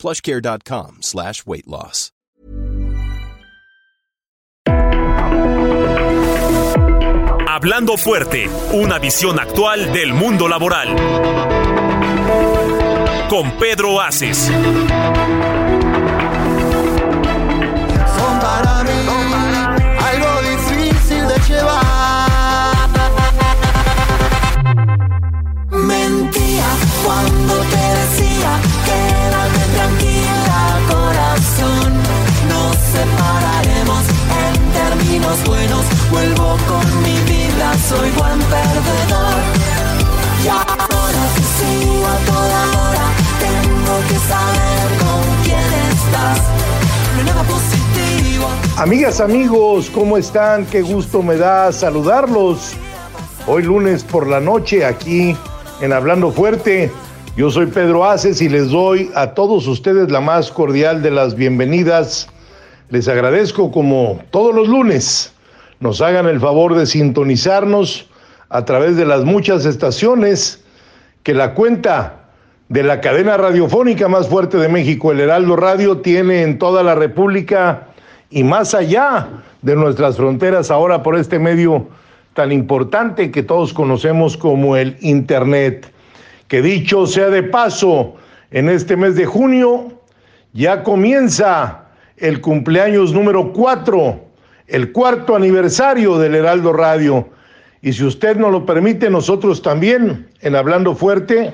plushcare.com slash weight loss. Hablando fuerte, una visión actual del mundo laboral. Con Pedro Aces. Son para mí algo difícil de llevar. Mentía cuando te decía buenos. Vuelvo con mi vida, soy ahora. Tengo que saber con quién estás. Amigas, amigos, ¿cómo están? Qué gusto me da saludarlos. Hoy lunes por la noche aquí en Hablando Fuerte. Yo soy Pedro Aces y les doy a todos ustedes la más cordial de las bienvenidas. Les agradezco como todos los lunes nos hagan el favor de sintonizarnos a través de las muchas estaciones que la cuenta de la cadena radiofónica más fuerte de México, el Heraldo Radio, tiene en toda la República y más allá de nuestras fronteras ahora por este medio tan importante que todos conocemos como el Internet. Que dicho sea de paso, en este mes de junio ya comienza el cumpleaños número 4, el cuarto aniversario del Heraldo Radio. Y si usted nos lo permite, nosotros también, en Hablando Fuerte,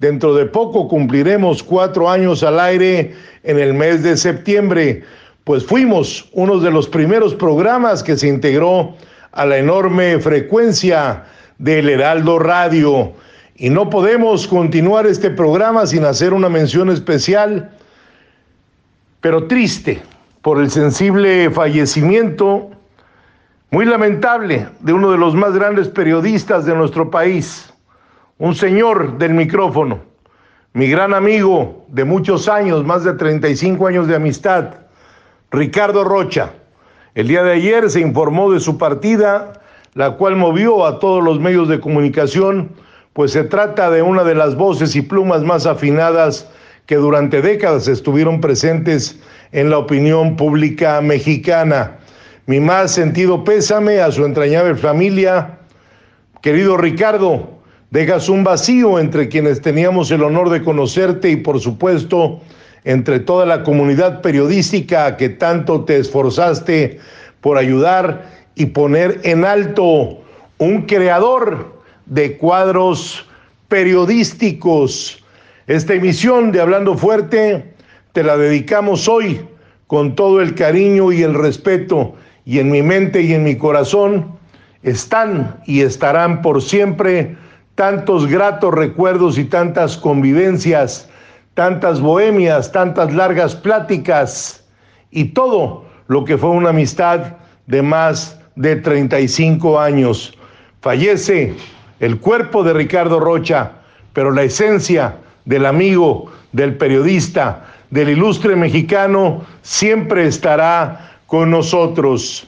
dentro de poco cumpliremos cuatro años al aire en el mes de septiembre, pues fuimos uno de los primeros programas que se integró a la enorme frecuencia del Heraldo Radio. Y no podemos continuar este programa sin hacer una mención especial, pero triste, por el sensible fallecimiento muy lamentable de uno de los más grandes periodistas de nuestro país, un señor del micrófono, mi gran amigo de muchos años, más de 35 años de amistad, Ricardo Rocha. El día de ayer se informó de su partida, la cual movió a todos los medios de comunicación, pues se trata de una de las voces y plumas más afinadas que durante décadas estuvieron presentes en la opinión pública mexicana. Mi más sentido pésame a su entrañable familia. Querido Ricardo, dejas un vacío entre quienes teníamos el honor de conocerte y por supuesto entre toda la comunidad periodística que tanto te esforzaste por ayudar y poner en alto un creador de cuadros periodísticos. Esta emisión de Hablando Fuerte te la dedicamos hoy con todo el cariño y el respeto y en mi mente y en mi corazón están y estarán por siempre tantos gratos recuerdos y tantas convivencias, tantas bohemias, tantas largas pláticas y todo lo que fue una amistad de más de 35 años. Fallece el cuerpo de Ricardo Rocha, pero la esencia del amigo, del periodista, del ilustre mexicano, siempre estará con nosotros.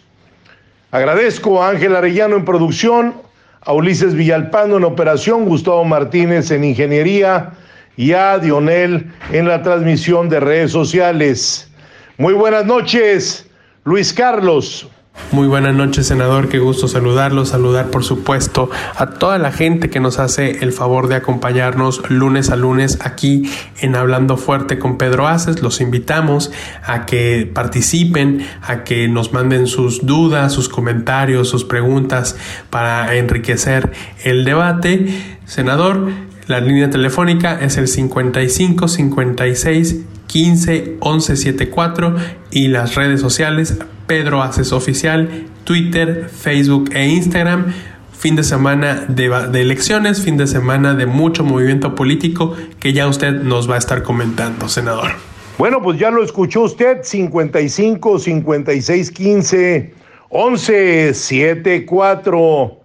Agradezco a Ángel Arellano en producción, a Ulises Villalpando en operación, Gustavo Martínez en ingeniería y a Dionel en la transmisión de redes sociales. Muy buenas noches, Luis Carlos. Muy buenas noches, senador. Qué gusto saludarlo. Saludar, por supuesto, a toda la gente que nos hace el favor de acompañarnos lunes a lunes aquí en Hablando Fuerte con Pedro Aces. Los invitamos a que participen, a que nos manden sus dudas, sus comentarios, sus preguntas para enriquecer el debate. Senador, la línea telefónica es el 55 56 15 11 74 y las redes sociales Pedro Aces Oficial, Twitter, Facebook e Instagram. Fin de semana de, elecciones, fin de semana de mucho movimiento político que ya usted nos va a estar comentando, senador. Bueno, pues ya lo escuchó usted, 55 56 15 11 74.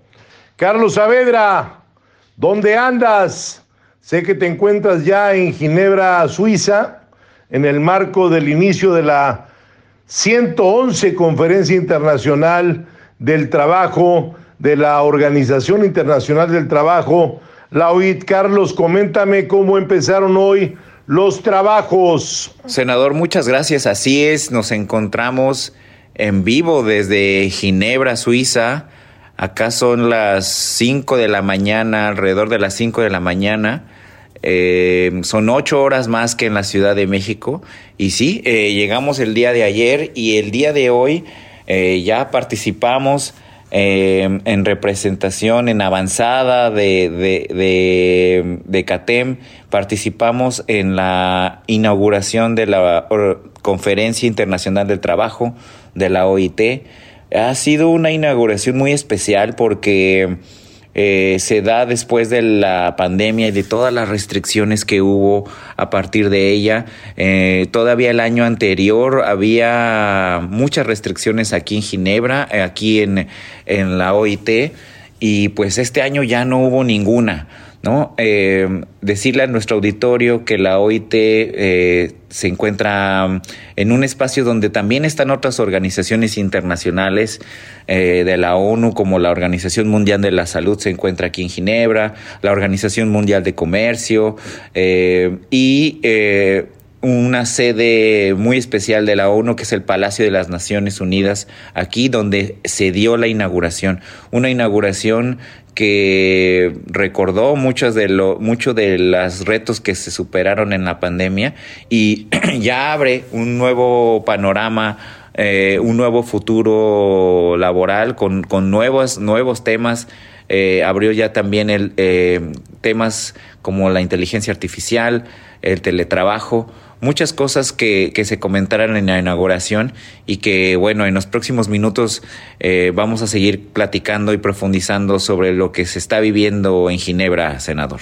Carlos Saavedra, ¿dónde andas? Sé que te encuentras ya en Ginebra, Suiza, en el marco del inicio de la 111 Conferencia Internacional del Trabajo de la Organización Internacional del Trabajo, la OIT. Carlos, coméntame cómo empezaron hoy los trabajos. Senador, muchas gracias. Así es, nos encontramos en vivo desde Ginebra, Suiza. Acá son las 5 de la mañana, alrededor de las 5 de la mañana. Eh, son ocho horas más que en la Ciudad de México. Y sí, eh, llegamos el día de ayer y el día de hoy eh, ya participamos eh, en representación en avanzada de, de, de, CATEM, participamos en la inauguración de la Conferencia Internacional del Trabajo de la OIT. Ha sido una inauguración muy especial porque eh, se da después de la pandemia y de todas las restricciones que hubo a partir de ella. Eh, todavía el año anterior había muchas restricciones aquí en Ginebra, eh, aquí en, en la OIT, y pues este año ya no hubo ninguna. ¿No? Eh, decirle a nuestro auditorio que la OIT eh, se encuentra en un espacio donde también están otras organizaciones internacionales eh, de la ONU, como la Organización Mundial de la Salud se encuentra aquí en Ginebra, la Organización Mundial de Comercio y una sede muy especial de la ONU, que es el Palacio de las Naciones Unidas, aquí donde se dio la inauguración. Una inauguración que recordó muchos de lo, mucho de los retos que se superaron en la pandemia y ya abre un nuevo panorama, eh, un nuevo futuro laboral con, con nuevos, nuevos temas. Eh, abrió ya también el, eh, temas como la inteligencia artificial, el teletrabajo, muchas cosas que, que, se comentaron en la inauguración y que, bueno, en los próximos minutos eh, vamos a seguir platicando y profundizando sobre lo que se está viviendo en Ginebra, senador.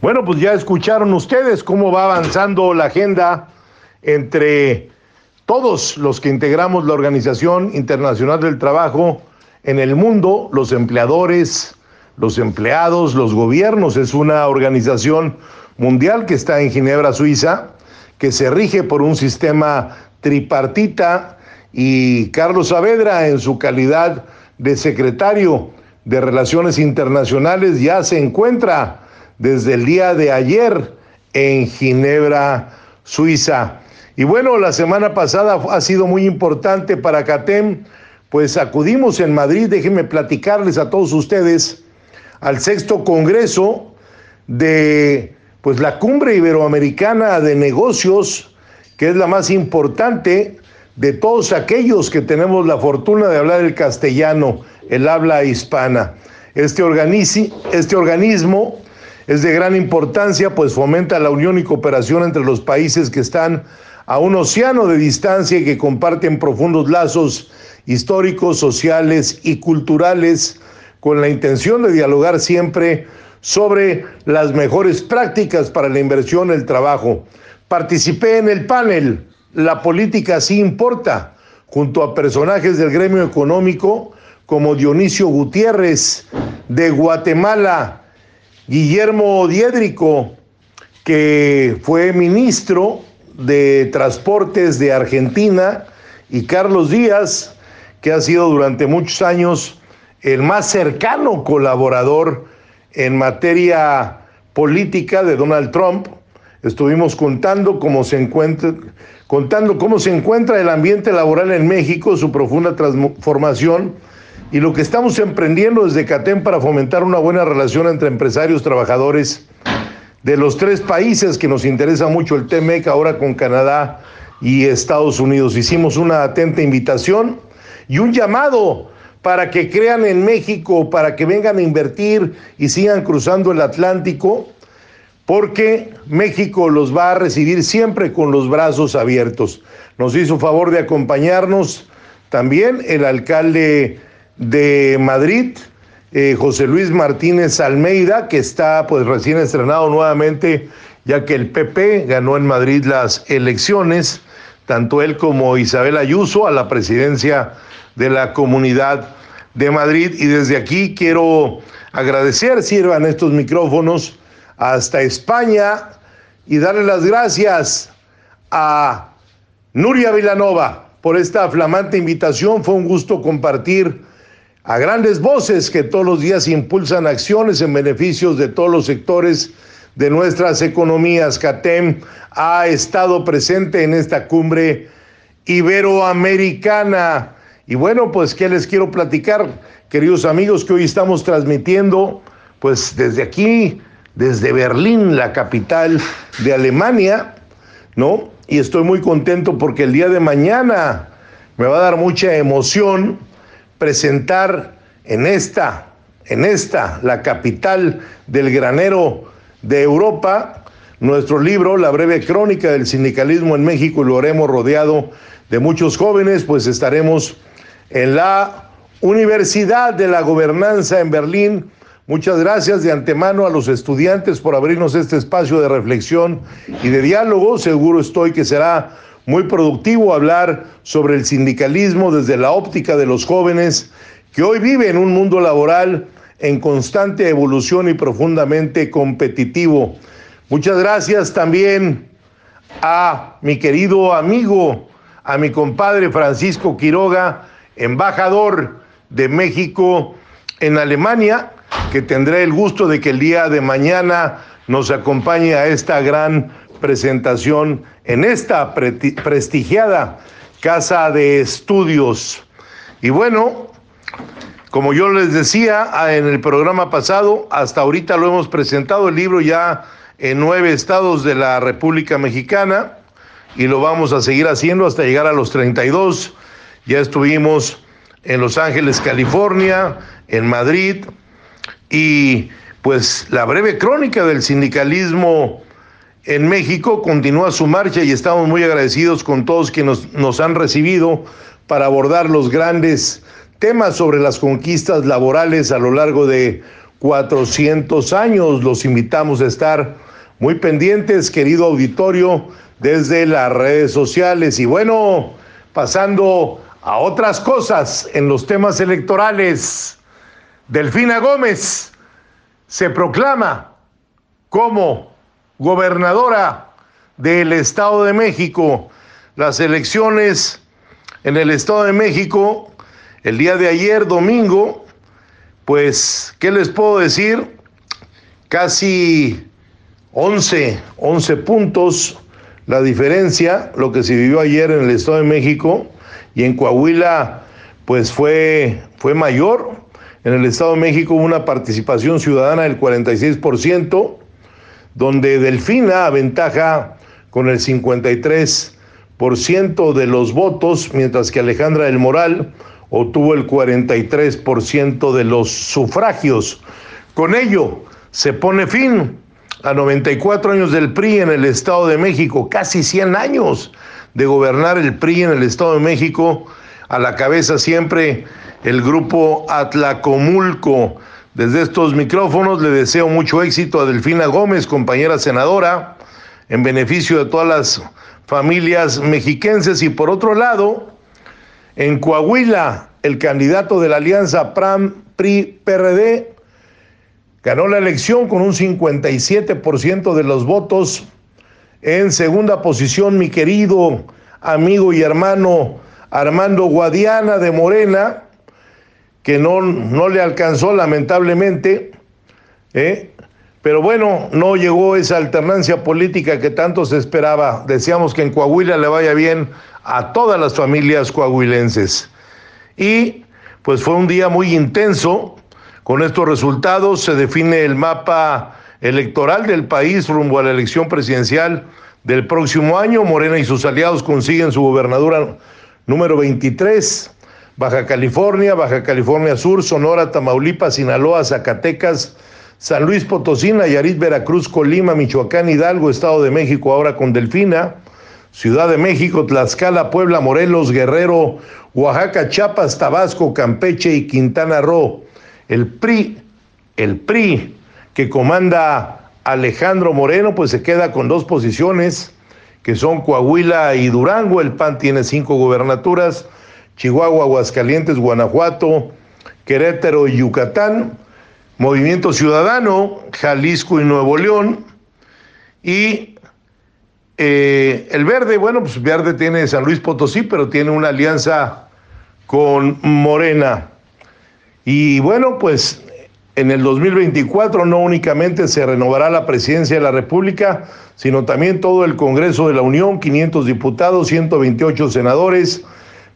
Bueno, pues ya escucharon ustedes cómo va avanzando la agenda entre todos los que integramos la Organización Internacional del Trabajo en el mundo, los empleadores, los empleados, los gobiernos. Es una organización mundial que está en Ginebra, Suiza, que se rige por un sistema tripartita y Carlos Saavedra en su calidad de secretario de Relaciones Internacionales ya se encuentra desde el día de ayer en Ginebra, Suiza. Y bueno, la semana pasada ha sido muy importante para CATEM, pues acudimos en Madrid, déjenme platicarles a todos ustedes, al sexto Congreso de pues la cumbre iberoamericana de negocios, que es la más importante de todos aquellos que tenemos la fortuna de hablar el castellano, el habla hispana. Este, este organismo es de gran importancia, pues fomenta la unión y cooperación entre los países que están a un océano de distancia y que comparten profundos lazos históricos, sociales y culturales, con la intención de dialogar siempre sobre las mejores prácticas para la inversión en el trabajo. Participé en el panel La política sí importa, junto a personajes del gremio económico como Dionisio Gutiérrez de Guatemala, Guillermo Diedrico, que fue ministro de Transportes de Argentina, y Carlos Díaz, que ha sido durante muchos años el más cercano colaborador en materia política de Donald Trump. Estuvimos contando cómo se encuentra, el ambiente laboral en México, su profunda transformación y lo que estamos emprendiendo desde CATEM para fomentar una buena relación entre empresarios, trabajadores de los tres países que nos interesa mucho el TEMEC, ahora con Canadá y Estados Unidos. Hicimos una atenta invitación y un llamado para que crean en México, para que vengan a invertir y sigan cruzando el Atlántico, porque México los va a recibir siempre con los brazos abiertos. Nos hizo favor de acompañarnos también el alcalde de Madrid, eh, José Luis Martínez Almeida, que está pues recién estrenado nuevamente ya que el PP ganó en Madrid las elecciones, tanto él como Isabel Ayuso, a la presidencia de la Comunidad de Madrid. Y desde aquí quiero agradecer, sirvan estos micrófonos hasta España y darle las gracias a Nuria Vilanova por esta flamante invitación. Fue un gusto compartir a grandes voces que todos los días impulsan acciones en beneficios de todos los sectores de nuestras economías. CATEM ha estado presente en esta cumbre iberoamericana. Y bueno, pues, ¿qué les quiero platicar, queridos amigos, que hoy estamos transmitiendo, pues, desde aquí, desde Berlín, la capital de Alemania, ¿no? Y estoy muy contento porque el día de mañana me va a dar mucha emoción presentar en esta, en esta, la capital del granero de Europa, nuestro libro, La breve crónica del sindicalismo en México, y lo haremos rodeado de muchos jóvenes, pues estaremos en la Universidad de la Gobernanza en Berlín. Muchas gracias de antemano a los estudiantes por abrirnos este espacio de reflexión y de diálogo. Seguro estoy que será muy productivo hablar sobre el sindicalismo desde la óptica de los jóvenes que hoy viven un mundo laboral en constante evolución y profundamente competitivo. Muchas gracias también a mi querido amigo, a mi compadre Francisco Quiroga, embajador de México en Alemania, que tendré el gusto de que el día de mañana nos acompañe a esta gran presentación en esta prestigiada casa de estudios. Y bueno, como yo les decía ah, en el programa pasado, hasta ahorita lo hemos presentado el libro ya en nueve estados de la República Mexicana y lo vamos a seguir haciendo hasta llegar a los 32. Ya estuvimos en Los Ángeles, California, en Madrid y pues la breve crónica del sindicalismo en México continúa su marcha y estamos muy agradecidos con todos quienes nos, han recibido para abordar los grandes temas sobre las conquistas laborales a lo largo de 400 años. Los invitamos a estar muy pendientes, querido auditorio, desde las redes sociales. Y bueno, pasando a otras cosas en los temas electorales, Delfina Gómez se proclama como gobernadora del Estado de México. Las elecciones en el Estado de México, el día de ayer, domingo, pues, ¿qué les puedo decir? Casi 11, 11 puntos la diferencia, lo que se vivió ayer en el Estado de México y en Coahuila, pues fue, fue mayor. En el Estado de México hubo una participación ciudadana del 46%, donde Delfina aventaja con el 53% de los votos, mientras que Alejandra del Moral obtuvo el 43% de los sufragios. Con ello se pone fin a 94 años del PRI en el Estado de México, casi 100 años de gobernar el PRI en el Estado de México, a la cabeza siempre el grupo Atlacomulco, desde estos micrófonos le deseo mucho éxito a Delfina Gómez, compañera senadora, en beneficio de todas las familias mexiquenses. Y por otro lado, en Coahuila, el candidato de la alianza PRAM, PRI, PRD, ganó la elección con un 57% de los votos. En segunda posición, mi querido amigo y hermano Armando Guadiana de Morena, que no, no le alcanzó lamentablemente, ¿eh? pero bueno, no llegó esa alternancia política que tanto se esperaba. Decíamos que en Coahuila le vaya bien a todas las familias coahuilenses. Y pues fue un día muy intenso. Con estos resultados se define el mapa electoral del país rumbo a la elección presidencial del próximo año. Morena y sus aliados consiguen su gobernadura número 23 Baja California, Baja California Sur, Sonora, Tamaulipas, Sinaloa, Zacatecas, San Luis Potosí, Nayarit, Veracruz, Colima, Michoacán, Hidalgo, Estado de México, ahora con Delfina, Ciudad de México, Tlaxcala, Puebla, Morelos, Guerrero, Oaxaca, Chiapas, Tabasco, Campeche y Quintana Roo. El PRI, el PRI que comanda Alejandro Moreno, pues se queda con dos posiciones, que son Coahuila y Durango. El PAN tiene cinco gobernaturas, Chihuahua, Aguascalientes, Guanajuato, Querétaro y Yucatán. Movimiento Ciudadano, Jalisco y Nuevo León. Y eh, el verde, bueno, pues verde tiene San Luis Potosí, pero tiene una alianza con Morena. Y bueno, pues en el 2024 no únicamente se renovará la presidencia de la República, sino también todo el Congreso de la Unión, 500 diputados, 128 senadores,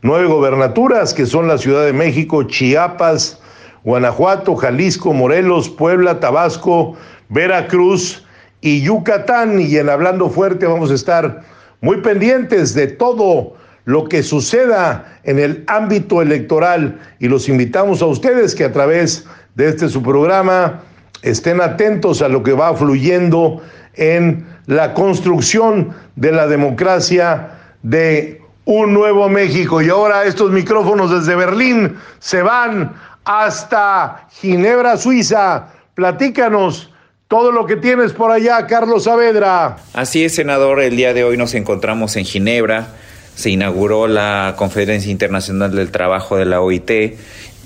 nueve gobernaturas, que son la Ciudad de México, Chiapas, Guanajuato, Jalisco, Morelos, Puebla, Tabasco, Veracruz y Yucatán. Y en Hablando Fuerte vamos a estar muy pendientes de todo lo que suceda en el ámbito electoral y los invitamos a ustedes que a través de este su programa estén atentos a lo que va fluyendo en la construcción de la democracia de un nuevo México. Y ahora estos micrófonos desde Berlín se van hasta Ginebra, Suiza. Platícanos todo lo que tienes por allá, Carlos Saavedra. Así es, senador. El día de hoy nos encontramos en Ginebra. Se inauguró la Conferencia Internacional del Trabajo de la OIT.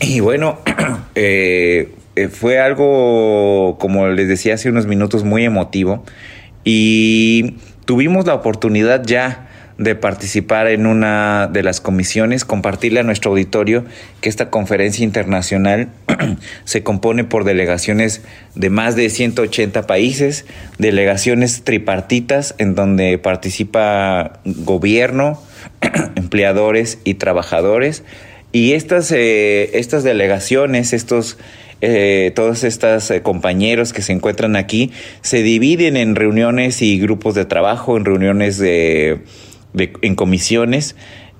Y bueno, eh, eh, fue algo, como les decía hace unos minutos, muy emotivo. Y tuvimos la oportunidad ya de participar en una de las comisiones, compartirle a nuestro auditorio que esta conferencia internacional se compone por delegaciones de más de 180 países, delegaciones tripartitas en donde participa gobierno, empleadores y trabajadores. Y estas, eh, estas delegaciones, estos eh, todos estos eh, compañeros que se encuentran aquí se dividen en reuniones y grupos de trabajo, en reuniones de en comisiones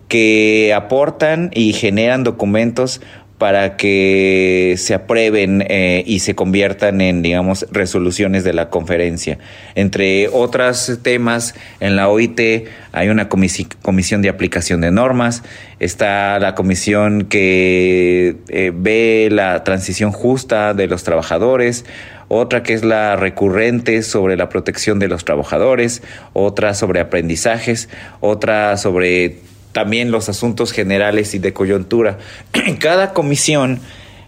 que aportan y generan documentos para que se aprueben eh, y se conviertan en, digamos, resoluciones de la conferencia. Entre otros temas, en la OIT hay una comisión de aplicación de normas, está la comisión que eh, ve la transición justa de los trabajadores, otra que es la recurrente sobre la protección de los trabajadores, otra sobre aprendizajes, otra sobre también los asuntos generales y de coyuntura. Cada comisión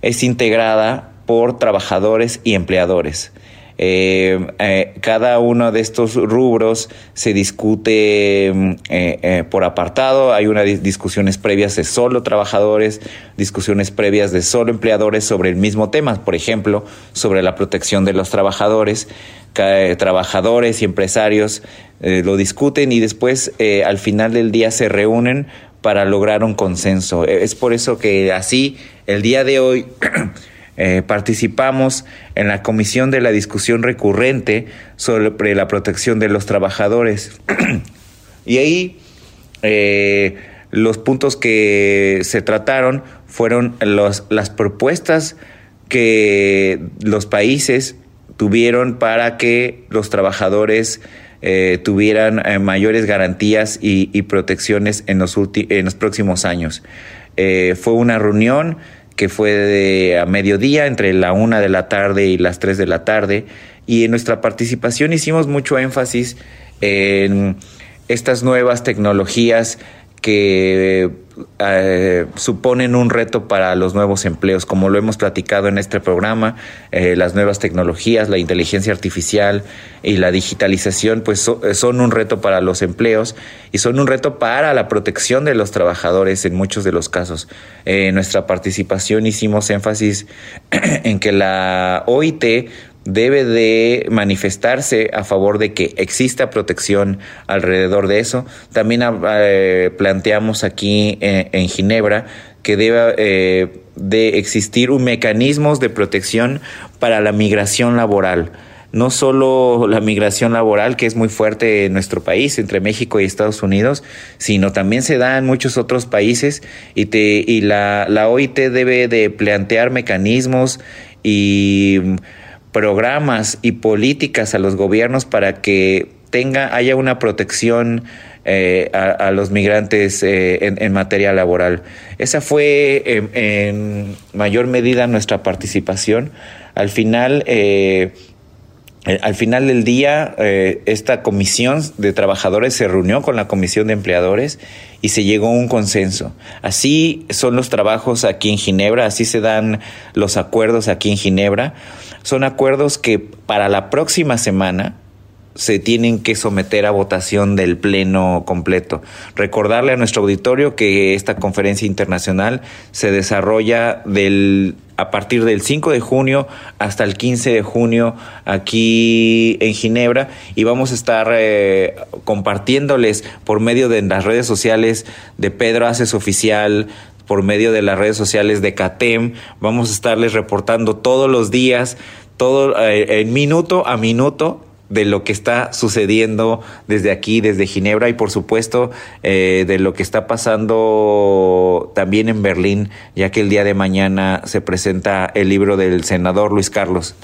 es integrada por trabajadores y empleadores. Eh, eh, cada uno de estos rubros se discute mm, eh, por apartado, hay unas discusiones previas de solo trabajadores, discusiones previas de solo empleadores sobre el mismo tema, por ejemplo, sobre la protección de los trabajadores, trabajadores y empresarios lo discuten y después al final del día se reúnen para lograr un consenso. Es por eso que así el día de hoy Eh, participamos en la comisión de la discusión recurrente sobre la protección de los trabajadores. y ahí eh, los puntos que se trataron fueron las propuestas que los países tuvieron para que los trabajadores eh, tuvieran mayores garantías y, protecciones en los, en los próximos años. fue una reunión que fue de a mediodía, entre la una de la tarde y las tres de la tarde. Y en nuestra participación hicimos mucho énfasis en estas nuevas tecnologías que eh, suponen un reto para los nuevos empleos, como lo hemos platicado en este programa, eh, las nuevas tecnologías, la inteligencia artificial y la digitalización, pues son un reto para los empleos y son un reto para la protección de los trabajadores en muchos de los casos. Eh, en nuestra participación hicimos énfasis en que la OIT debe de manifestarse a favor de que exista protección alrededor de eso. También eh, planteamos aquí en, Ginebra que debe eh, de existir un mecanismos de protección para la migración laboral. No solo la migración laboral, que es muy fuerte en nuestro país, entre México y Estados Unidos, sino también se da en muchos otros países y, te, y la, la OIT debe de plantear mecanismos y programas y políticas a los gobiernos para que tenga, haya una protección eh, a, los migrantes eh, en, materia laboral. Esa fue en, mayor medida nuestra participación. Al final, eh, al final del día, eh, esta comisión de trabajadores se reunió con la comisión de empleadores y se llegó a un consenso. Así son los trabajos aquí en Ginebra, así se dan los acuerdos aquí en Ginebra. Son acuerdos que para la próxima semana se tienen que someter a votación del pleno completo. Recordarle a nuestro auditorio que esta conferencia internacional se desarrolla del a partir del 5 de junio hasta el 15 de junio aquí en Ginebra. Y vamos a estar eh, compartiéndoles por medio de las redes sociales de Pedro Haces Oficial, por medio de las redes sociales de CATEM, vamos a estarles reportando todos los días, todo eh, en minuto a minuto de lo que está sucediendo desde aquí, desde Ginebra y por supuesto eh, de lo que está pasando también en Berlín, ya que el día de mañana se presenta el libro del senador Luis Carlos.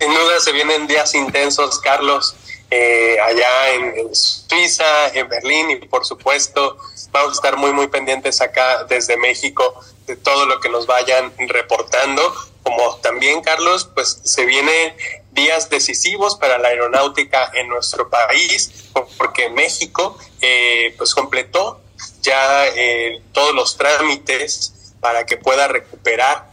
Sin duda se vienen días intensos, Carlos, eh, allá en, Suiza, en Berlín y por supuesto vamos a estar muy muy pendientes acá desde México de todo lo que nos vayan reportando como también Carlos pues se viene días decisivos para la aeronáutica en nuestro país, porque México eh, pues completó ya eh, todos los trámites para que pueda recuperar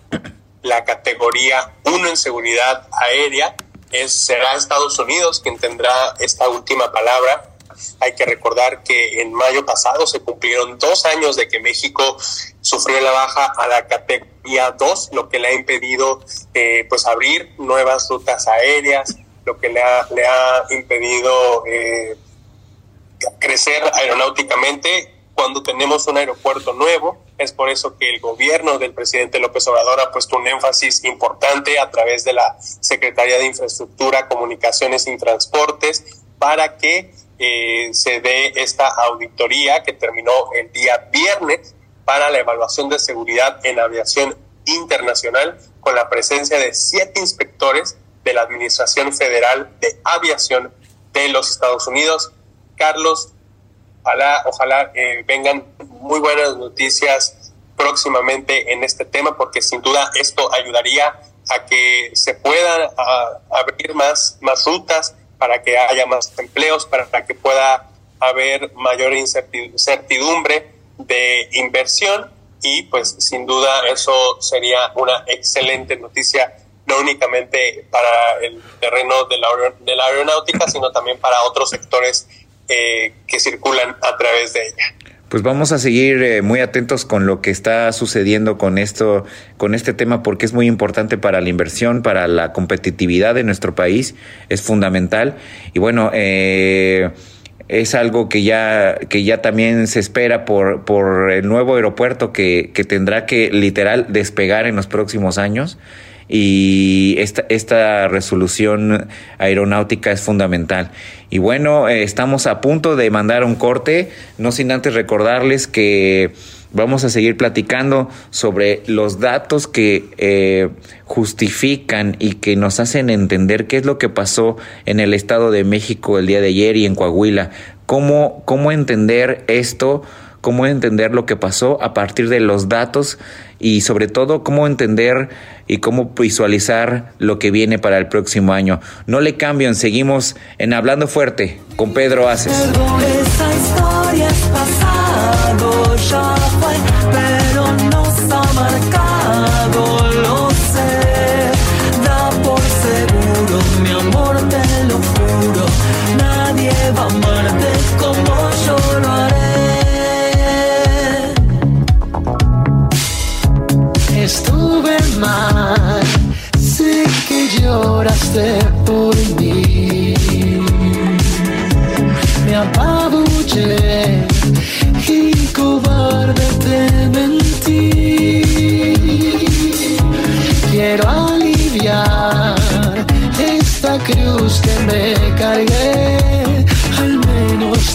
la categoría 1 en seguridad aérea. Es, será Estados Unidos quien tendrá esta última palabra. Hay que recordar que en mayo pasado se cumplieron dos años de que México sufrió la baja a la categoría 2, lo que le ha impedido eh, pues abrir nuevas rutas aéreas, lo que le ha, le ha impedido eh, crecer aeronáuticamente cuando tenemos un aeropuerto nuevo. Es por eso que el gobierno del presidente López Obrador ha puesto un énfasis importante a través de la Secretaría de Infraestructura, Comunicaciones y Transportes para que eh, se dé esta auditoría que terminó el día viernes para la evaluación de seguridad en aviación internacional con la presencia de siete inspectores de la Administración Federal de Aviación de los Estados Unidos. Carlos, ojalá, ojalá eh, vengan muy buenas noticias próximamente en este tema, porque sin duda esto ayudaría a que se puedan abrir más, más rutas, para que haya más empleos, para que pueda haber mayor incertidumbre de inversión y pues sin duda eso sería una excelente noticia no únicamente para el terreno de la, de la aeronáutica, sino también para otros sectores eh, que circulan a través de ella. Pues vamos a seguir eh, muy atentos con lo que está sucediendo con esto, con este tema, porque es muy importante para la inversión, para la competitividad de nuestro país, es fundamental. Y bueno, eh, es algo que ya, que ya también se espera por, por el nuevo aeropuerto que, que tendrá que literal despegar en los próximos años y esta, esta resolución aeronáutica es fundamental. Y bueno, eh, estamos a punto de mandar un corte, no sin antes recordarles que vamos a seguir platicando sobre los datos que eh, justifican y que nos hacen entender qué es lo que pasó en el Estado de México el día de ayer y en Coahuila. ¿Cómo, cómo entender esto? Cómo entender lo que pasó a partir de los datos y sobre todo cómo entender y cómo visualizar lo que viene para el próximo año. No le cambien, seguimos en Hablando Fuerte con Pedro Aces.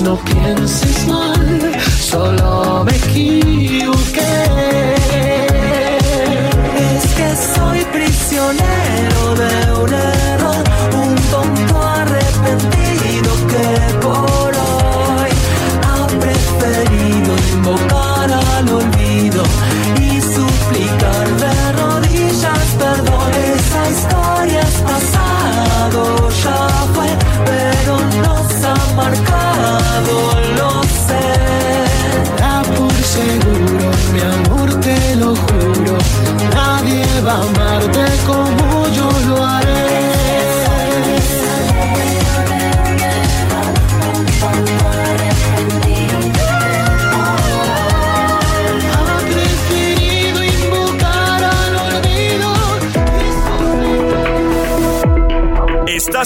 No pienses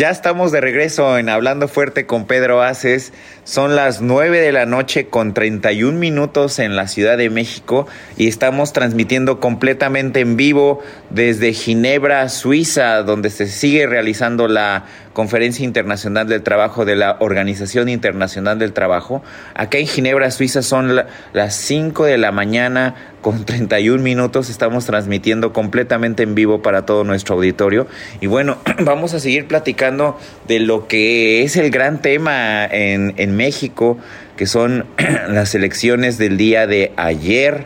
Ya estamos de regreso en Hablando Fuerte con Pedro Aces. Son las 9 de la noche con 31 minutos en la Ciudad de México y estamos transmitiendo completamente en vivo desde Ginebra, Suiza, donde se sigue realizando la Conferencia Internacional del Trabajo de la Organización Internacional del Trabajo. Acá en Ginebra, Suiza, son la- las 5 de la mañana con 31 minutos. Estamos transmitiendo completamente en vivo para todo nuestro auditorio. Y bueno, vamos a seguir platicando de lo que es el gran tema en, en México, que son las elecciones del día de ayer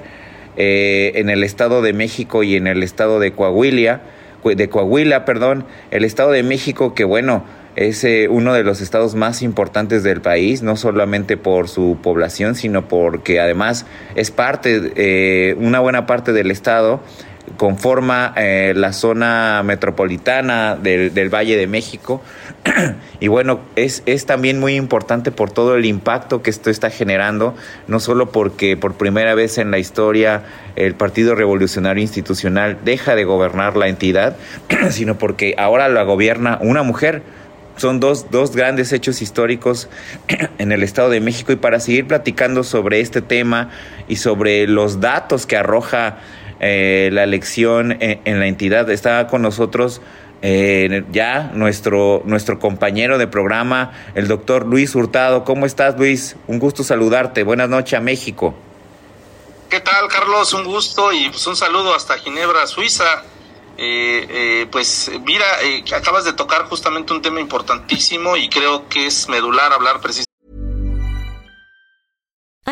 eh, en el Estado de México y en el Estado de Coahuila de Coahuila, perdón, el Estado de México, que bueno, es eh, uno de los estados más importantes del país, no solamente por su población, sino porque además es parte, eh, una buena parte del estado conforma eh, la zona metropolitana del, del Valle de México. y bueno, es, es también muy importante por todo el impacto que esto está generando, no solo porque por primera vez en la historia el Partido Revolucionario Institucional deja de gobernar la entidad, sino porque ahora la gobierna una mujer. Son dos, dos grandes hechos históricos en el Estado de México y para seguir platicando sobre este tema y sobre los datos que arroja eh, la elección en, en, la entidad, está con nosotros eh, ya nuestro, nuestro compañero de programa, el doctor Luis Hurtado. ¿Cómo estás, Luis? Un gusto saludarte. Buenas noches a México. ¿Qué tal, Carlos? Un gusto y pues un saludo hasta Ginebra, Suiza. Eh, eh, pues mira, eh, acabas de tocar justamente un tema importantísimo y creo que es medular hablar precisamente.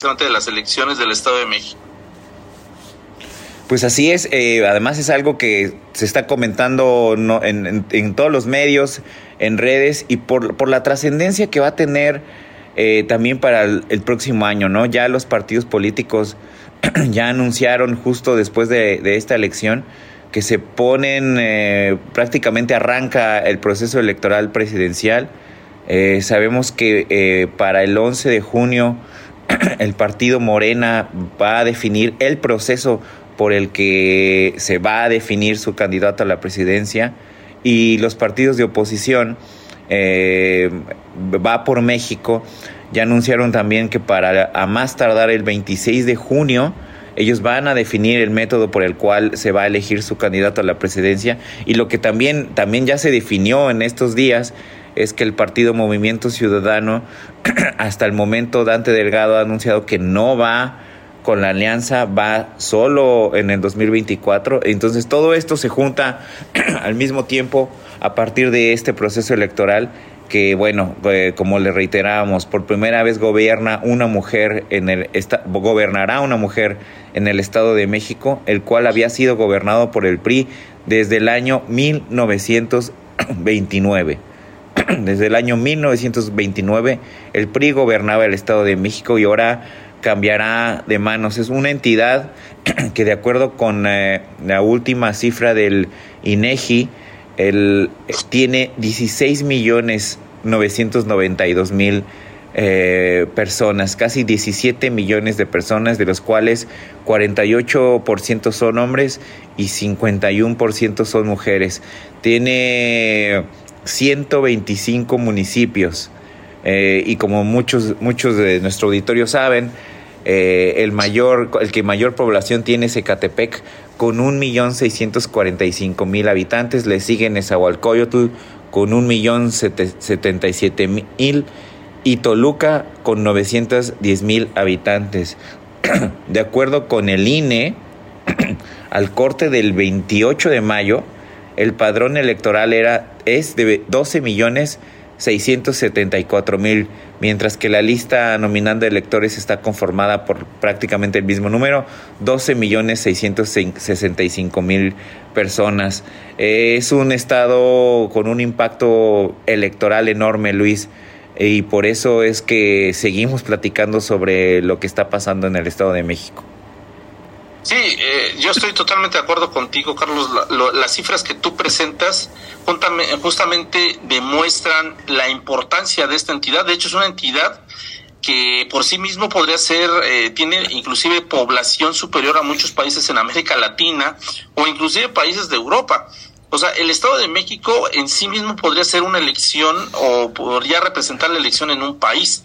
De las elecciones del Estado de México. Pues así es, eh, además es algo que se está comentando en, todos los medios, en redes y por, la trascendencia que va a tener eh, también para el, próximo año, ¿no? Ya los partidos políticos ya anunciaron justo después de, esta elección que se ponen, eh, prácticamente arranca el proceso electoral presidencial. Sabemos que para el 11 de junio el partido Morena va a definir el proceso por el que se va a definir su candidato a la presidencia y los partidos de oposición eh, va por México. Ya anunciaron también que para a más tardar el 26 de junio ellos van a definir el método por el cual se va a elegir su candidato a la presidencia. Y lo que también, también ya se definió en estos días es que el partido Movimiento Ciudadano hasta el momento Dante Delgado ha anunciado que no va con la alianza, va solo en el 2024. Entonces todo esto se junta al mismo tiempo a partir de este proceso electoral que bueno, eh, como le reiterábamos, por primera vez gobierna una mujer en el gobernará una mujer en el Estado de México, el cual había sido gobernado por el PRI desde el año 1929. Desde el año 1929 el PRI gobernaba el Estado de México y ahora cambiará de manos. Es una entidad que de acuerdo con eh, la última cifra del INEGI, el, tiene 16 millones 992 mil eh, personas, casi 17 millones de personas, de los cuales 48% son hombres y 51% son mujeres. Tiene 125 municipios. Eh, y como muchos, muchos de nuestro auditorio saben, eh, el mayor, el que mayor población tiene es Ecatepec, con 1.645.000 habitantes. Le siguen Nezahualcóyotl con 1.077.000 y Toluca con 910.000 habitantes. de acuerdo con el INE, al corte del 28 de mayo, el padrón electoral era, es de 12 millones 674 mil, mientras que la lista nominal de electores está conformada por prácticamente el mismo número, 12 millones 665 mil personas. es un estado con un impacto electoral enorme, Luis, y por eso es que seguimos platicando sobre lo que está pasando en el Estado de México. Sí, eh, yo estoy totalmente de acuerdo contigo, Carlos. las cifras que tú presentas justamente demuestran la importancia de esta entidad. De hecho, es una entidad que por sí mismo podría ser, eh, tiene inclusive población superior a muchos países en América Latina o inclusive países de Europa. O sea, el Estado de México en sí mismo podría ser una elección o podría representar la elección en un país.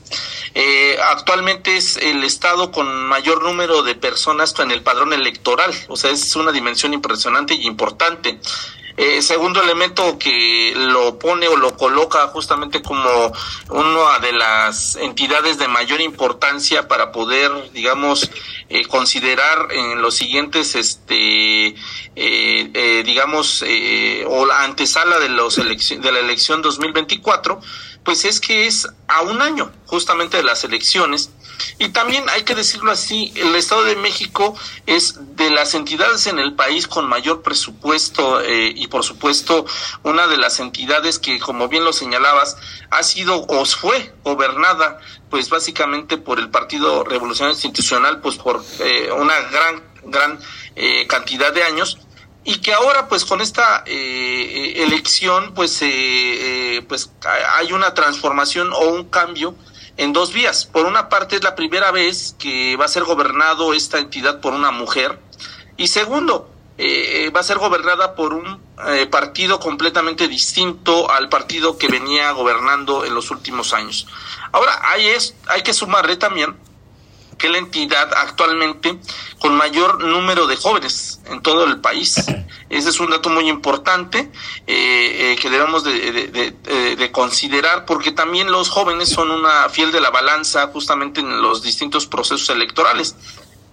Eh, actualmente es el Estado con mayor número de personas en el padrón electoral. O sea, es una dimensión impresionante y importante. Eh, segundo elemento que lo pone o lo coloca justamente como una de las entidades de mayor importancia para poder, digamos, eh, considerar en los siguientes, este, eh, eh digamos, o la antesala de, los de la elección 2024, pues es que es a un año justamente de las elecciones y también hay que decirlo así, el Estado de México es de las entidades en el país con mayor presupuesto eh, y por supuesto una de las entidades que, como bien lo señalabas, ha sido o fue gobernada pues básicamente por el Partido Revolucionario Institucional pues por eh, una gran, gran eh, cantidad de años y que ahora pues con esta elección pues pues hay una transformación o un cambio en dos vías. Por una parte es la primera vez que va a ser gobernado esta entidad por una mujer y segundo, eh, va a ser gobernada por un eh, partido completamente distinto al partido que venía gobernando en los últimos años. Ahora, hay, es, hay que sumarle también que la entidad actualmente con mayor número de jóvenes en todo el país. Ese es un dato muy importante eh, eh, que debemos de, considerar porque también los jóvenes son una fiel de la balanza justamente en los distintos procesos electorales.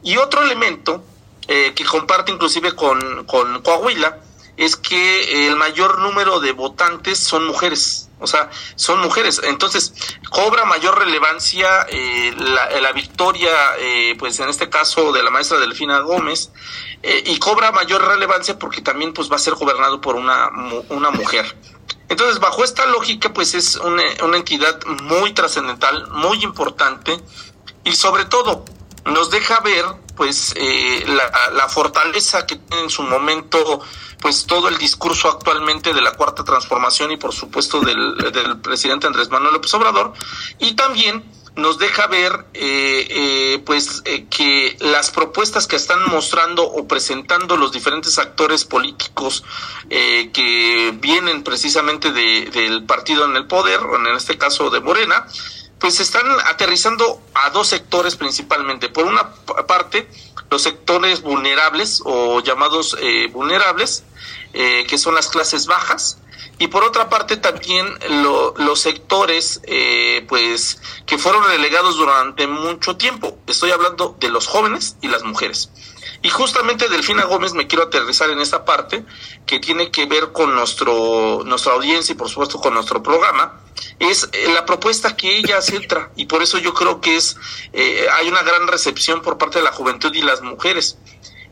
Y otro elemento eh, que comparte inclusive con, con Coahuila es que el mayor número de votantes son mujeres o sea, son mujeres. Entonces, cobra mayor relevancia eh, la, victoria, eh, pues en este caso de la maestra Delfina Gómez, eh, y cobra mayor relevancia porque también pues va a ser gobernado por una, una mujer. Entonces, bajo esta lógica, pues es una, una entidad muy trascendental, muy importante, y sobre todo nos deja ver pues la, la fortaleza que tiene en su momento pues todo el discurso actualmente de la cuarta transformación y por supuesto del, presidente Andrés Manuel López Obrador. Y también nos deja ver eh, eh, pues eh, que las propuestas que están mostrando o presentando los diferentes actores políticos que vienen precisamente de, del partido en el poder o en este caso de Morena pues están aterrizando a dos sectores principalmente por una parte los sectores vulnerables o llamados vulnerables eh, que son las clases bajas, y por otra parte también los sectores eh, pues que fueron relegados durante mucho tiempo. Estoy hablando de los jóvenes y las mujeres. Y justamente Delfina Gómez me quiero aterrizar en esta parte que tiene que ver con nuestro nuestra audiencia y por supuesto con nuestro programa es eh, la propuesta que ella centra y por eso yo creo que es hay una gran recepción por parte de la juventud y las mujeres.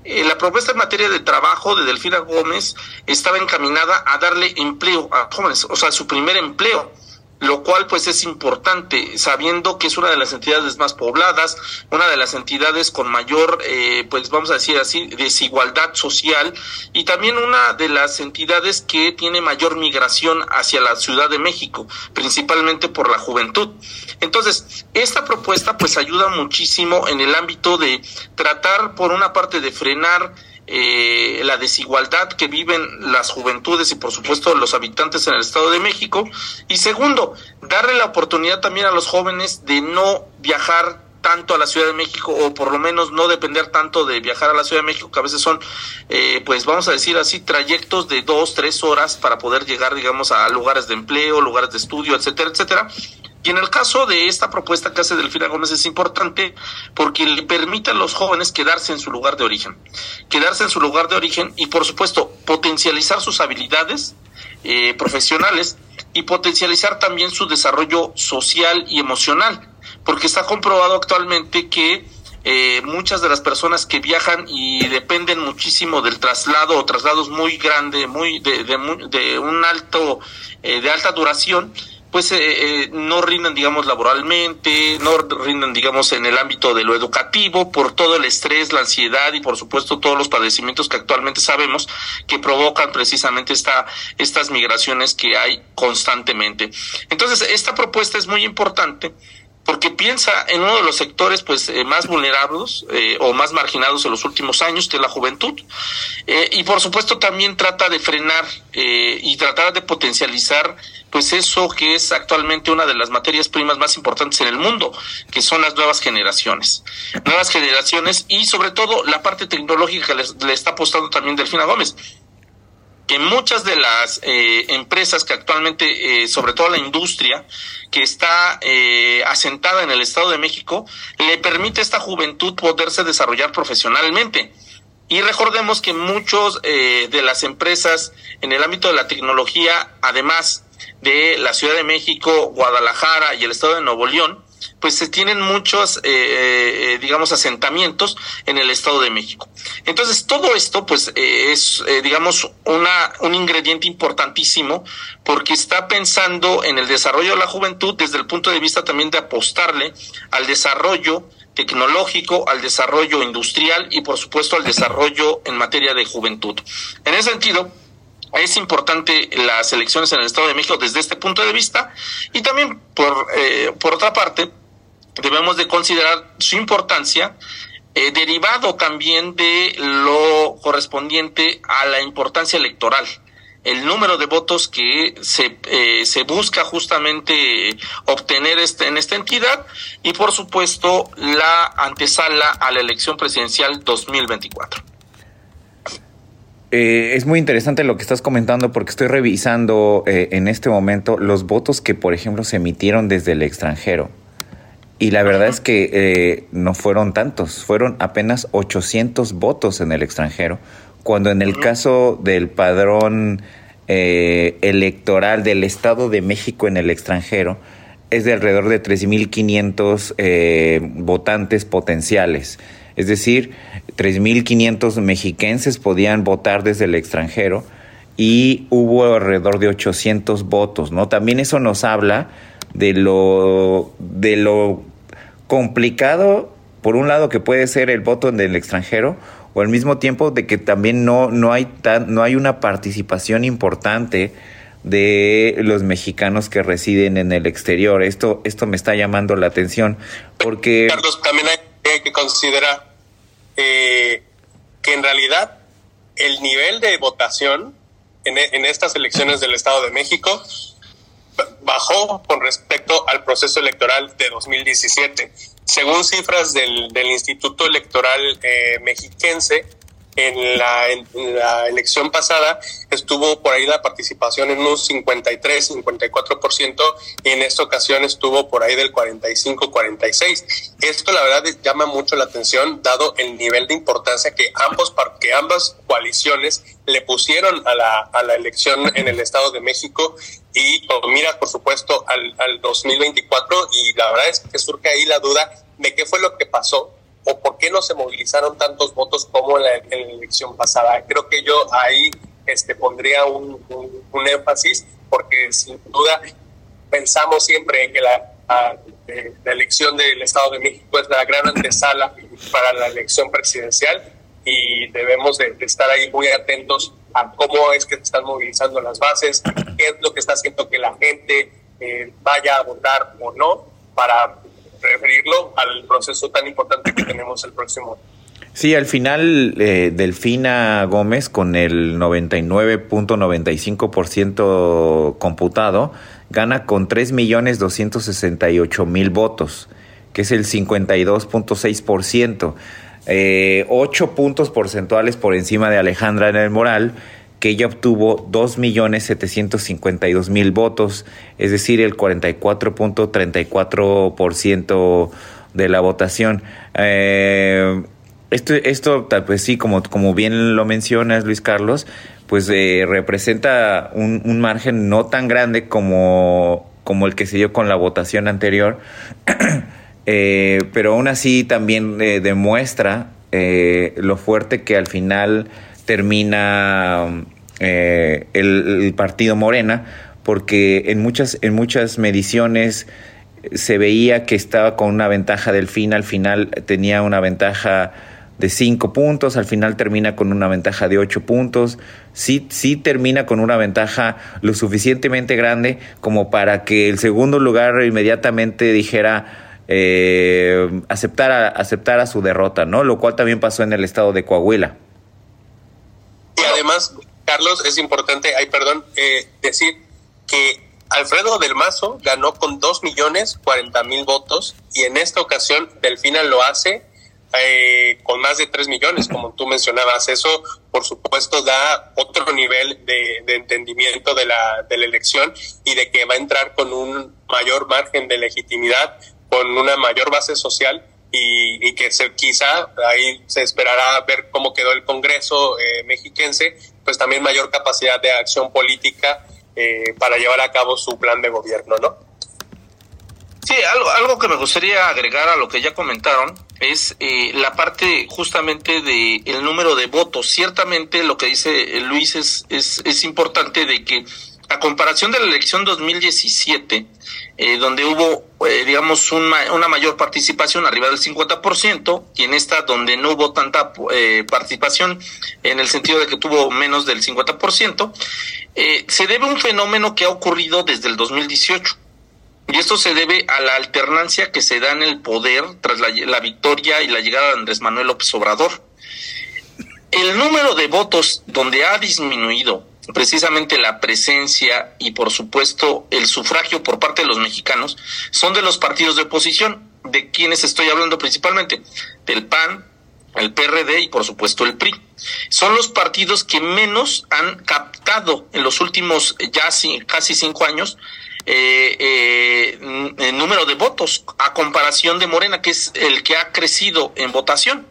Eh, la propuesta en materia de trabajo de Delfina Gómez estaba encaminada a darle empleo a jóvenes, o sea, su primer empleo lo cual pues es importante, sabiendo que es una de las entidades más pobladas, una de las entidades con mayor, eh, pues vamos a decir así, desigualdad social y también una de las entidades que tiene mayor migración hacia la Ciudad de México, principalmente por la juventud. Entonces, esta propuesta pues ayuda muchísimo en el ámbito de tratar por una parte de frenar eh, la desigualdad que viven las juventudes y por supuesto los habitantes en el Estado de México. Y segundo, darle la oportunidad también a los jóvenes de no viajar tanto a la Ciudad de México o por lo menos no depender tanto de viajar a la Ciudad de México, que a veces son, eh, pues vamos a decir así, trayectos de dos, tres horas para poder llegar, digamos, a lugares de empleo, lugares de estudio, etcétera, etcétera. Y en el caso de esta propuesta que hace Delfina Gómez es importante porque le permite a los jóvenes quedarse en su lugar de origen, quedarse en su lugar de origen y por supuesto potencializar sus habilidades eh, profesionales y potencializar también su desarrollo social y emocional porque está comprobado actualmente que eh, muchas de las personas que viajan y dependen muchísimo del traslado o traslados muy grande, muy de, de, un alto, eh, de alta duración, pues eh, no rinden, digamos, laboralmente, no rinden, digamos, en el ámbito de lo educativo, por todo el estrés, la ansiedad y, por supuesto, todos los padecimientos que actualmente sabemos que provocan precisamente esta, estas migraciones que hay constantemente. Entonces, esta propuesta es muy importante porque piensa en uno de los sectores pues eh, más vulnerables eh, o más marginados en los últimos años, que es la juventud, eh, y por supuesto también trata de frenar y tratar de potencializar pues eso que es actualmente una de las materias primas más importantes en el mundo, que son las nuevas generaciones. Nuevas generaciones y sobre todo la parte tecnológica le, le está apostando también Delfina Gómez que muchas de las eh, empresas que actualmente, eh, sobre todo la industria, que está eh, asentada en el Estado de México, le permite a esta juventud poderse desarrollar profesionalmente. Y recordemos que muchos de las empresas en el ámbito de la tecnología, además de la Ciudad de México, Guadalajara y el Estado de Nuevo León, pues se tienen muchos, eh, eh, digamos, asentamientos en el Estado de México. Entonces, todo esto, pues, eh, es, digamos, una, un ingrediente importantísimo porque está pensando en el desarrollo de la juventud desde el punto de vista también de apostarle al desarrollo tecnológico, al desarrollo industrial y, por supuesto, al desarrollo en materia de juventud. En ese sentido, es importante las elecciones en el Estado de México desde este punto de vista y también por, por otra parte debemos de considerar su importancia eh, derivado también de lo correspondiente a la importancia electoral el número de votos que se, eh, se busca justamente obtener este, en esta entidad y por supuesto la antesala a la elección presidencial 2024. Eh, es muy interesante lo que estás comentando porque estoy revisando en este momento los votos que, por ejemplo, se emitieron desde el extranjero. Y la verdad es que eh, no fueron tantos, fueron apenas 800 votos en el extranjero, cuando en el caso del padrón eh, electoral del Estado de México en el extranjero es de alrededor de 3.500 eh, votantes potenciales. Es decir, 3.500 mexiquenses podían votar desde el extranjero y hubo alrededor de 800 votos, ¿no? También eso nos habla de lo, de lo complicado, por un lado, que puede ser el voto en el extranjero, o al mismo tiempo de que también no, no, hay, tan, no hay una participación importante de los mexicanos que residen en el exterior. Esto, esto me está llamando la atención porque... Carlos, también hay que considerar eh, que en realidad el nivel de votación en, en estas elecciones del Estado de México bajó con respecto al proceso electoral de 2017. Según cifras del, del Instituto Electoral eh, Mexiquense, en la, elección pasada estuvo por ahí la participación en un 53, 54% y en esta ocasión estuvo por ahí del 45, 46. Esto la verdad llama mucho la atención dado el nivel de importancia que ambos que ambas coaliciones le pusieron a la, a la elección en el Estado de México y mira por supuesto al, al 2024 y la verdad es que surge ahí la duda de qué fue lo que pasó o por qué no se movilizaron tantos votos como en la, elección pasada. Creo que yo ahí este, pondría un, un, énfasis porque sin duda pensamos siempre que la, la, elección del Estado de México es la gran antesala para la elección presidencial y debemos de, estar ahí muy atentos a cómo es que se están movilizando las bases, qué es lo que está haciendo que la gente eh, vaya a votar o no para referirlo al proceso tan importante que tenemos el próximo. Sí, al final eh, Delfina Gómez con el 99.95% computado gana con 3.268.000 votos, que es el 52.6%, eh, 8 puntos porcentuales por encima de Alejandra en el Moral, que ella obtuvo 2.752.000 votos, es decir, el 44.34% de la votación. Eh, esto, esto, pues sí, como, como bien lo mencionas, Luis Carlos, pues eh, representa un, margen no tan grande como, como el que se dio con la votación anterior, eh, pero aún así también demuestra lo fuerte que al final termina el, el, partido Morena, porque en muchas, en muchas mediciones se veía que estaba con una ventaja del fin, al final tenía una ventaja de cinco puntos, al final termina con una ventaja de ocho puntos, sí, sí termina con una ventaja lo suficientemente grande como para que el segundo lugar inmediatamente dijera eh, aceptara su derrota, ¿no? Lo cual también pasó en el estado de Coahuila. Además, Carlos, es importante, ay, perdón, eh, decir que Alfredo del Mazo ganó con dos millones cuarenta mil votos y en esta ocasión Delfina lo hace eh, con más de 3 millones, como tú mencionabas. Eso, por supuesto, da otro nivel de, de, entendimiento de la, de la elección y de que va a entrar con un mayor margen de legitimidad, con una mayor base social y, que se, quizá ahí se esperará ver cómo quedó el Congreso eh, mexiquense, pues también mayor capacidad de acción política eh, para llevar a cabo su plan de gobierno, ¿no? Sí, algo, algo que me gustaría agregar a lo que ya comentaron es eh, la parte justamente de el número de votos. Ciertamente lo que dice Luis es, es importante de que a comparación de la elección 2017, eh, donde hubo, eh, digamos, una, mayor participación, arriba del 50%, y en esta donde no hubo tanta eh, participación, en el sentido de que tuvo menos del 50%, eh, se debe a un fenómeno que ha ocurrido desde el 2018 y esto se debe a la alternancia que se da en el poder tras la, la, victoria y la llegada de Andrés Manuel López Obrador. El número de votos donde ha disminuido precisamente la presencia y por supuesto el sufragio por parte de los mexicanos son de los partidos de oposición, de quienes estoy hablando principalmente, del PAN, el PRD y por supuesto el PRI. Son los partidos que menos han captado en los últimos ya casi cinco años eh, eh, el número de votos a comparación de Morena, que es el que ha crecido en votación.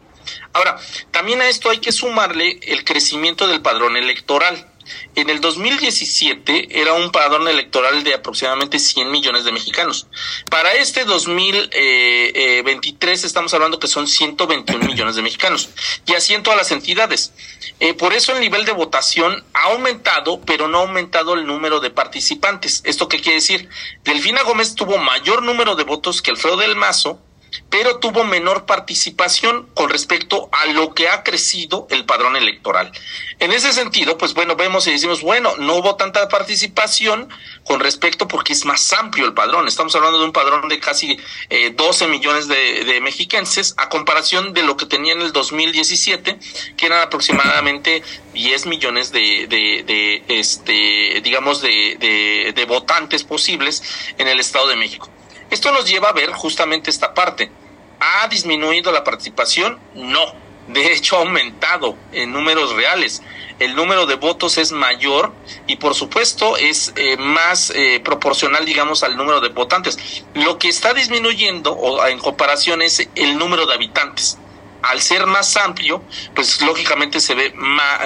Ahora, también a esto hay que sumarle el crecimiento del padrón electoral. En el 2017 era un padrón electoral de aproximadamente 100 millones de mexicanos. Para este 2023 estamos hablando que son 121 millones de mexicanos. Y así en todas las entidades. Eh, por eso el nivel de votación ha aumentado, pero no ha aumentado el número de participantes. ¿Esto qué quiere decir? Delfina Gómez tuvo mayor número de votos que Alfredo del Mazo, pero tuvo menor participación con respecto a lo que ha crecido el padrón electoral. En ese sentido, pues bueno, vemos y decimos, bueno, no hubo tanta participación con respecto porque es más amplio el padrón. Estamos hablando de un padrón de casi eh, 12 millones de, de, mexiquenses a comparación de lo que tenía en el 2017, que eran aproximadamente 10 millones de, este, digamos, de votantes posibles en el Estado de México. Esto nos lleva a ver justamente esta parte. ¿Ha disminuido la participación? No. De hecho, ha aumentado en números reales. El número de votos es mayor y, por supuesto, es eh, más eh, proporcional, digamos, al número de votantes. Lo que está disminuyendo o en comparación es el número de habitantes. Al ser más amplio, pues lógicamente se ve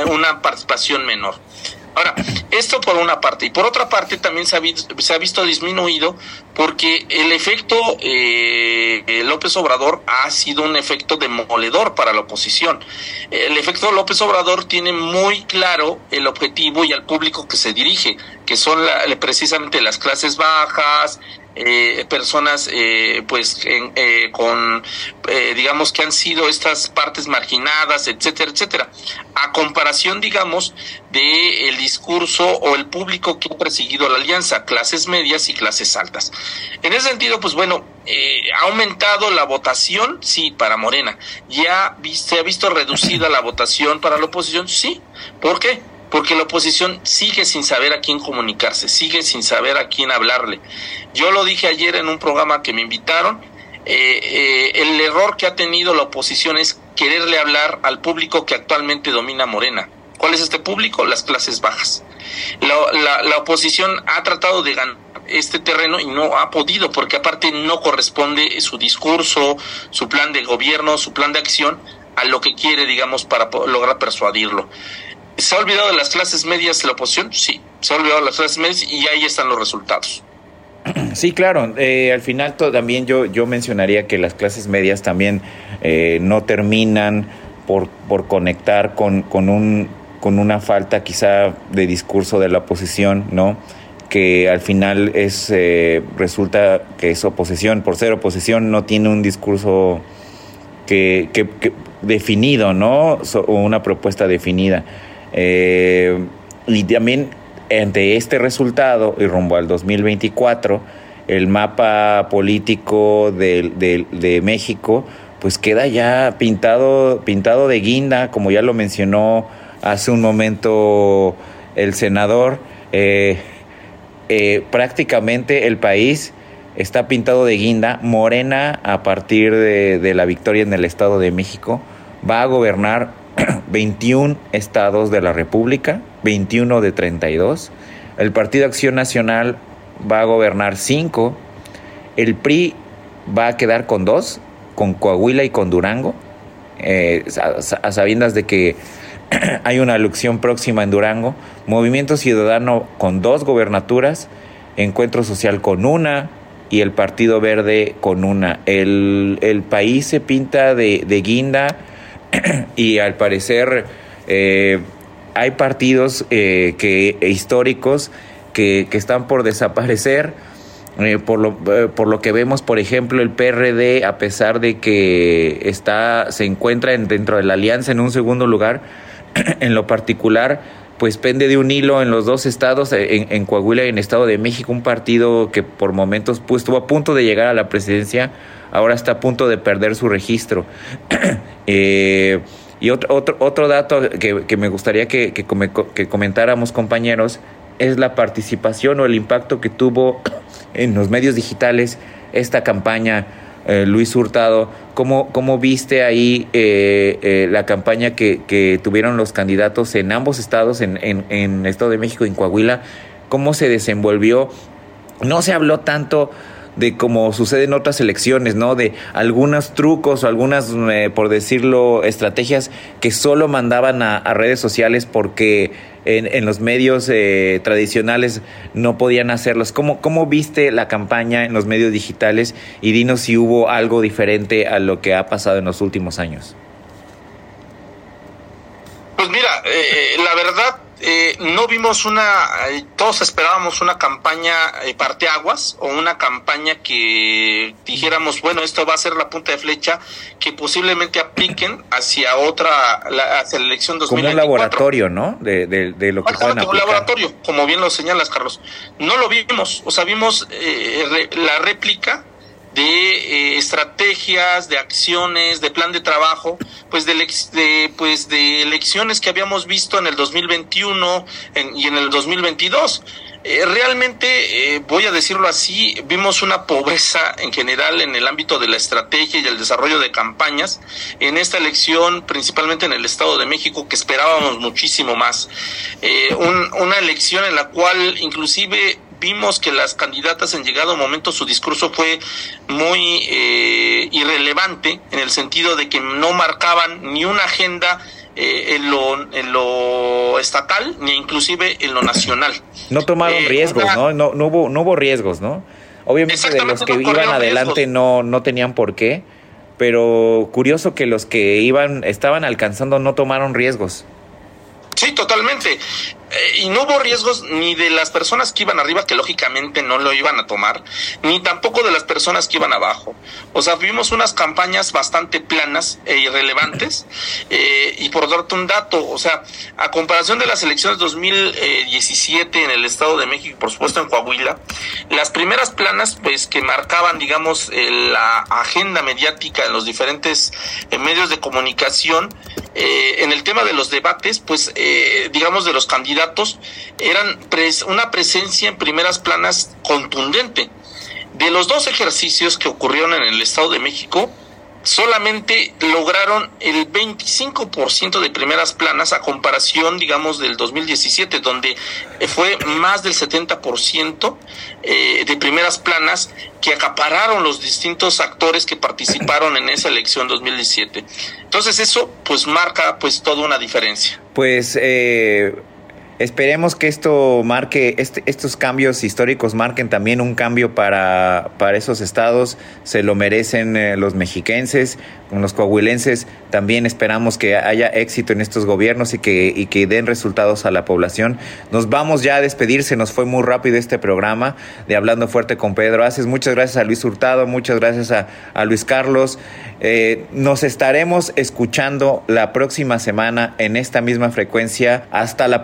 una participación menor. Ahora, esto por una parte. Y por otra parte también se ha visto, se ha visto disminuido porque el efecto eh, López Obrador ha sido un efecto demoledor para la oposición. El efecto López Obrador tiene muy claro el objetivo y al público que se dirige, que son la, precisamente las clases bajas, eh, personas eh, pues en, eh, con eh, digamos que han sido estas partes marginadas etcétera etcétera a comparación digamos de el discurso o el público que ha perseguido la alianza clases medias y clases altas en ese sentido pues bueno eh, ¿Ha aumentado la votación? Sí, para Morena. ¿Ya se ha visto reducida la votación para la oposición? Sí. ¿Por qué? Porque la oposición sigue sin saber a quién comunicarse, sigue sin saber a quién hablarle. Yo lo dije ayer en un programa que me invitaron, eh, eh, el error que ha tenido la oposición es quererle hablar al público que actualmente domina Morena. ¿Cuál es este público? Las clases bajas. la oposición ha tratado de ganar este terreno y no ha podido, porque aparte no corresponde su discurso, su plan de gobierno, su plan de acción a lo que quiere, digamos, para lograr persuadirlo. ¿Se ha olvidado de las clases medias la oposición? Sí, se ha olvidado de las clases medias y ahí están los resultados. Sí, claro. Eh, al final también yo, yo mencionaría que las clases medias también eh, no terminan por, por conectar con, con, un, con una falta quizá de discurso de la oposición, ¿no? que al final es eh, resulta que es oposición, por ser oposición no tiene un discurso que, definido, ¿no? o una propuesta definida. Eh, y también ante este resultado y rumbo al 2024, el mapa político de, de, México pues queda ya pintado, pintado de guinda, como ya lo mencionó hace un momento el senador. Eh, eh, prácticamente el país está pintado de guinda. Morena, a partir de, la victoria en el Estado de México, va a gobernar 21 estados de la República, 21 de 32. El Partido Acción Nacional va a gobernar 5. El PRI va a quedar con 2, con Coahuila y con Durango, eh, a sabiendas de que hay una elección próxima en Durango, Movimiento Ciudadano con dos gobernaturas, Encuentro Social con una y el Partido Verde con una. El, país se pinta de, guinda y al parecer eh, hay partidos eh, que, históricos que, están por desaparecer. Eh, por, lo, por lo que vemos, por ejemplo, el PRD, a pesar de que está, se encuentra dentro de la alianza en un segundo lugar, en lo particular, pues pende de un hilo en los dos estados, eh, en, Coahuila y en Estado de México, un partido que por momentos pues, estuvo a punto de llegar a la presidencia, ahora está a punto de perder su registro. Eh, y otro, otro, otro dato que, me gustaría que, que, comentáramos, compañeros, es la participación o el impacto que tuvo en los medios digitales esta campaña eh, Luis Hurtado, ¿cómo, cómo viste ahí eh, eh, la campaña que, tuvieron los candidatos en ambos estados, en, en, Estado de México y en Coahuila? ¿Cómo se desenvolvió? No se habló tanto de como sucede en otras elecciones, ¿no? De algunos trucos o algunas, por decirlo, estrategias que solo mandaban a redes sociales porque en, los medios eh, tradicionales no podían hacerlos. ¿Cómo, ¿Cómo viste la campaña en los medios digitales? Y dinos si hubo algo diferente a lo que ha pasado en los últimos años. Pues mira, eh, la verdad eh, no vimos una, eh, todos esperábamos una campaña eh, parteaguas o una campaña que dijéramos, bueno, esto va a ser la punta de flecha que posiblemente apliquen hacia otra, hacia la elección 2024. Como un laboratorio, ¿no? De, de, lo que pueden como un laboratorio, como bien lo señalas, Carlos. No lo vimos, o sea, vimos eh, la réplica de eh, estrategias, de acciones, de plan de trabajo, pues de, pues de elecciones que habíamos visto en el 2021 y en el 2022. Eh, realmente, eh, voy a decirlo así, vimos una pobreza en general en el ámbito de la estrategia y el desarrollo de campañas en esta elección, principalmente en el Estado de México, que esperábamos muchísimo más. una elección en la cual inclusive vimos que las candidatas en llegado momento su discurso fue muy eh, irrelevante en el sentido de que no marcaban ni una agenda eh, en, lo, en lo estatal ni inclusive en lo nacional. No tomaron eh, riesgos, ¿no? ¿no? No hubo, no hubo riesgos, ¿no? Obviamente de los que iban adelante no, no tenían por qué, pero curioso que los que iban, estaban alcanzando no tomaron riesgos. Sí, totalmente. Eh, y no hubo riesgos ni de las personas que iban arriba, que lógicamente no lo iban a tomar, ni tampoco de las personas que iban abajo. O sea, vimos unas campañas bastante planas e irrelevantes. Eh, y por darte un dato, o sea, a comparación de las elecciones 2017 en el Estado de México, por supuesto en Coahuila, las primeras planas, pues que marcaban, digamos, la agenda mediática en los diferentes eh, medios de comunicación, en el tema de los debates, pues, digamos, de los candidatos, eran una presencia en primeras planas contundente. De los dos ejercicios que ocurrieron en el Estado de México, solamente lograron el 25% de primeras planas a comparación, digamos, del 2017, donde fue más del 70% eh, de primeras planas que acapararon los distintos actores que participaron en esa elección 2017. Entonces eso, pues, marca, pues, toda una diferencia. Pues, eh Esperemos que esto marque, este, estos cambios históricos marquen también un cambio para, para esos estados. Se lo merecen eh, los mexiquenses, los coahuilenses. También esperamos que haya éxito en estos gobiernos y que, y que den resultados a la población. Nos vamos ya a despedir, se nos fue muy rápido este programa de Hablando Fuerte con Pedro Haces. Muchas gracias a Luis Hurtado, muchas gracias a, Luis Carlos. Eh, nos estaremos escuchando la próxima semana en esta misma frecuencia. Hasta la